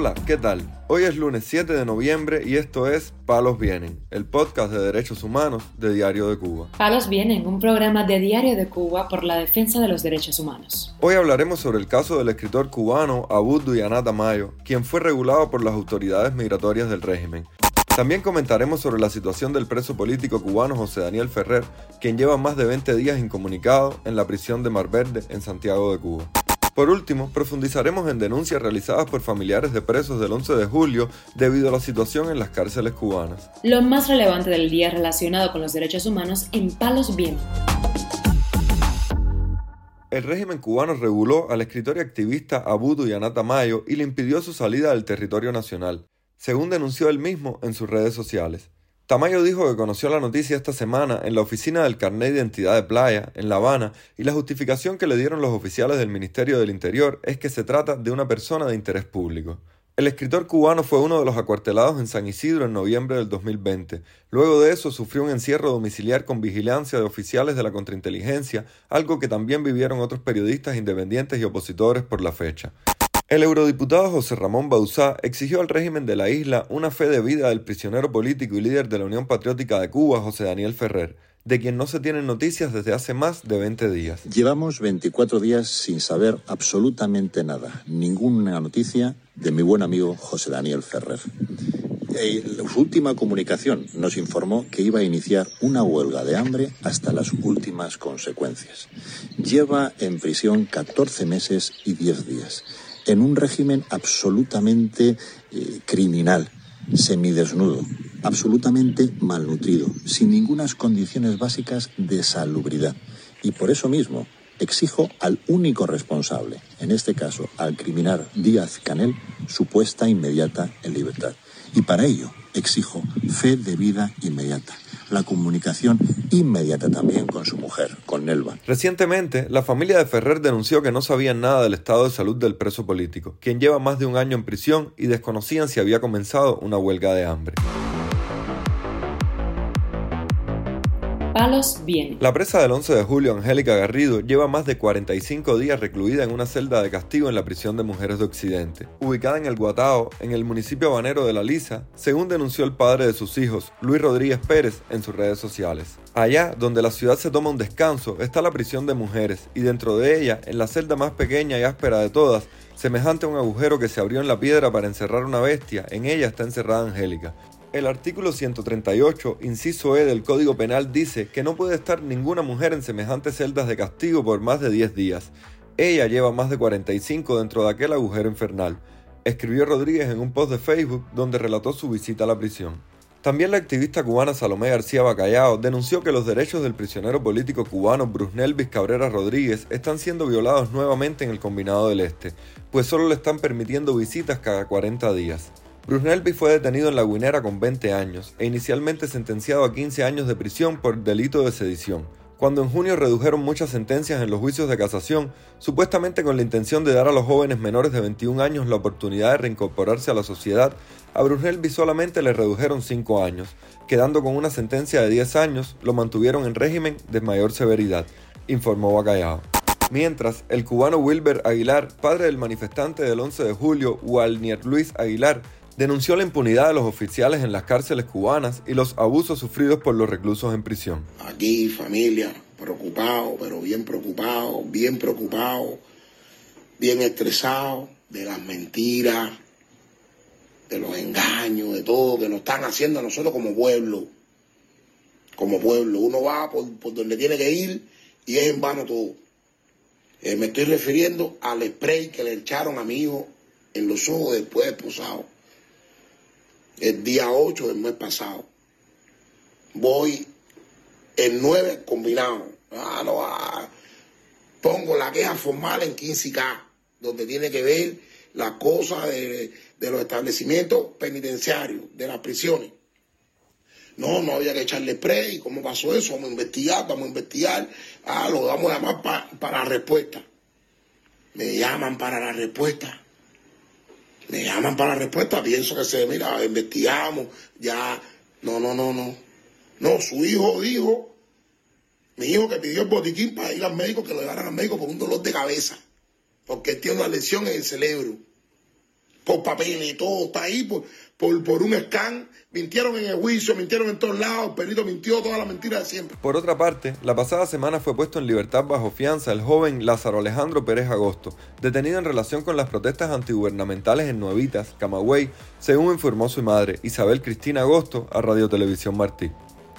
Hola, ¿qué tal? Hoy es lunes 7 de noviembre y esto es Palos Vienen, el podcast de derechos humanos de Diario de Cuba. Palos Vienen, un programa de Diario de Cuba por la defensa de los derechos humanos. Hoy hablaremos sobre el caso del escritor cubano Abud Duyanat Mayo, quien fue regulado por las autoridades migratorias del régimen. También comentaremos sobre la situación del preso político cubano José Daniel Ferrer, quien lleva más de 20 días incomunicado en la prisión de Mar Verde en Santiago de Cuba. Por último, profundizaremos en denuncias realizadas por familiares de presos del 11 de julio debido a la situación en las cárceles cubanas. Lo más relevante del día relacionado con los derechos humanos en Palos Bien. El régimen cubano reguló al escritor y activista Abudu Yanata Mayo y le impidió su salida del territorio nacional, según denunció él mismo en sus redes sociales. Tamayo dijo que conoció la noticia esta semana en la oficina del carnet de identidad de Playa, en La Habana, y la justificación que le dieron los oficiales del Ministerio del Interior es que se trata de una persona de interés público. El escritor cubano fue uno de los acuartelados en San Isidro en noviembre del 2020. Luego de eso sufrió un encierro domiciliar con vigilancia de oficiales de la contrainteligencia, algo que también vivieron otros periodistas independientes y opositores por la fecha. El eurodiputado José Ramón Bauzá exigió al régimen de la isla una fe de vida del prisionero político y líder de la Unión Patriótica de Cuba, José Daniel Ferrer, de quien no se tienen noticias desde hace más de 20 días. Llevamos 24 días sin saber absolutamente nada, ninguna noticia de mi buen amigo José Daniel Ferrer. Su última comunicación nos informó que iba a iniciar una huelga de hambre hasta las últimas consecuencias. Lleva en prisión 14 meses y 10 días en un régimen absolutamente eh, criminal, semidesnudo, absolutamente malnutrido, sin ningunas condiciones básicas de salubridad. Y por eso mismo exijo al único responsable, en este caso al criminal Díaz Canel, su puesta inmediata en libertad. Y para ello exijo fe de vida inmediata la comunicación inmediata también con su mujer, con Nelva. Recientemente, la familia de Ferrer denunció que no sabían nada del estado de salud del preso político, quien lleva más de un año en prisión y desconocían si había comenzado una huelga de hambre. La presa del 11 de julio, Angélica Garrido, lleva más de 45 días recluida en una celda de castigo en la prisión de mujeres de Occidente, ubicada en el Guatao, en el municipio habanero de La Lisa, según denunció el padre de sus hijos, Luis Rodríguez Pérez, en sus redes sociales. Allá, donde la ciudad se toma un descanso, está la prisión de mujeres, y dentro de ella, en la celda más pequeña y áspera de todas, semejante a un agujero que se abrió en la piedra para encerrar una bestia, en ella está encerrada Angélica, el artículo 138, inciso E del Código Penal dice que no puede estar ninguna mujer en semejantes celdas de castigo por más de 10 días. Ella lleva más de 45 dentro de aquel agujero infernal, escribió Rodríguez en un post de Facebook donde relató su visita a la prisión. También la activista cubana Salomé García Bacallao denunció que los derechos del prisionero político cubano Brusnelvis Cabrera Rodríguez están siendo violados nuevamente en el Combinado del Este, pues solo le están permitiendo visitas cada 40 días. Brusnelby fue detenido en La Guinera con 20 años e inicialmente sentenciado a 15 años de prisión por delito de sedición. Cuando en junio redujeron muchas sentencias en los juicios de casación, supuestamente con la intención de dar a los jóvenes menores de 21 años la oportunidad de reincorporarse a la sociedad, a Brusnelby solamente le redujeron 5 años, quedando con una sentencia de 10 años, lo mantuvieron en régimen de mayor severidad, informó Bacallao. Mientras, el cubano Wilber Aguilar, padre del manifestante del 11 de julio, Walnier Luis Aguilar, denunció la impunidad de los oficiales en las cárceles cubanas y los abusos sufridos por los reclusos en prisión. Aquí, familia, preocupado, pero bien preocupado, bien preocupado, bien estresado de las mentiras, de los engaños, de todo que nos están haciendo a nosotros como pueblo. Como pueblo. Uno va por, donde tiene que ir y es en vano todo. Eh, me estoy refiriendo al spray que le echaron a mi en los ojos después de posado el día 8 del mes pasado. Voy el 9 combinado. Ah, no, pongo la queja formal en 15K, donde tiene que ver las cosas de, los establecimientos penitenciarios, de las prisiones. No, no había que echarle spray. ¿Cómo pasó eso? Vamos a investigar, vamos a investigar. Ah, lo vamos a llamar para la respuesta. Me llaman para la respuesta. Me llaman para la respuesta, pienso que se, mira, investigamos, ya, no, no, no, no. No, su hijo dijo, mi hijo que pidió el botiquín para ir al médico, que lo llevaran al médico por un dolor de cabeza, porque tiene una lesión en el cerebro. Por papeles, todo está ahí por, por, un scan. Mintieron en el juicio, mintieron en todos lados, perito mintió, toda la mentira de siempre. Por otra parte, la pasada semana fue puesto en libertad bajo fianza el joven Lázaro Alejandro Pérez Agosto, detenido en relación con las protestas antigubernamentales en Nuevitas, Camagüey, según informó su madre, Isabel Cristina Agosto, a Radio Televisión Martí.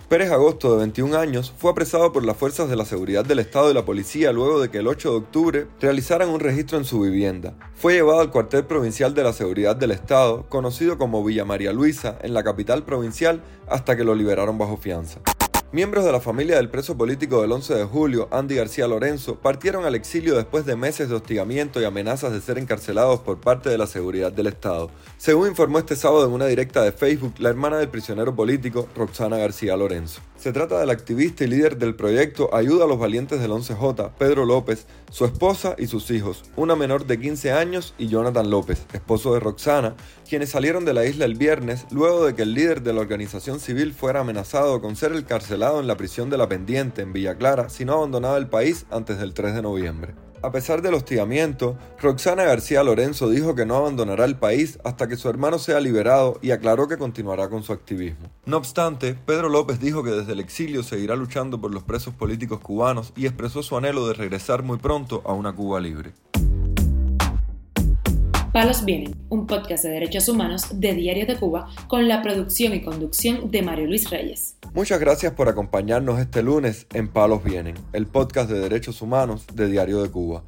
Pérez Agosto, de 21 años, fue apresado por las fuerzas de la seguridad del Estado y la policía luego de que el 8 de octubre realizaran un registro en su vivienda. Fue llevado al cuartel provincial de la seguridad del Estado, conocido como Villa María Luisa, en la capital provincial, hasta que lo liberaron bajo fianza. Miembros de la familia del preso político del 11 de julio, Andy García Lorenzo, partieron al exilio después de meses de hostigamiento y amenazas de ser encarcelados por parte de la seguridad del Estado. Según informó este sábado en una directa de Facebook la hermana del prisionero político, Roxana García Lorenzo. Se trata del activista y líder del proyecto Ayuda a los Valientes del 11J, Pedro López, su esposa y sus hijos, una menor de 15 años y Jonathan López, esposo de Roxana, quienes salieron de la isla el viernes luego de que el líder de la organización civil fuera amenazado con ser encarcelado en la prisión de La Pendiente en Villa Clara si no abandonaba el país antes del 3 de noviembre. A pesar del hostigamiento, Roxana García Lorenzo dijo que no abandonará el país hasta que su hermano sea liberado y aclaró que continuará con su activismo. No obstante, Pedro López dijo que desde el exilio seguirá luchando por los presos políticos cubanos y expresó su anhelo de regresar muy pronto a una Cuba libre. Palos Vienen, un podcast de derechos humanos de Diario de Cuba con la producción y conducción de Mario Luis Reyes. Muchas gracias por acompañarnos este lunes en Palos Vienen, el podcast de derechos humanos de Diario de Cuba.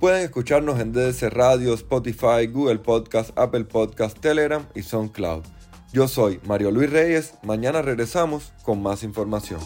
Pueden escucharnos en DDC Radio, Spotify, Google Podcast, Apple Podcast, Telegram y SoundCloud. Yo soy Mario Luis Reyes, mañana regresamos con más información.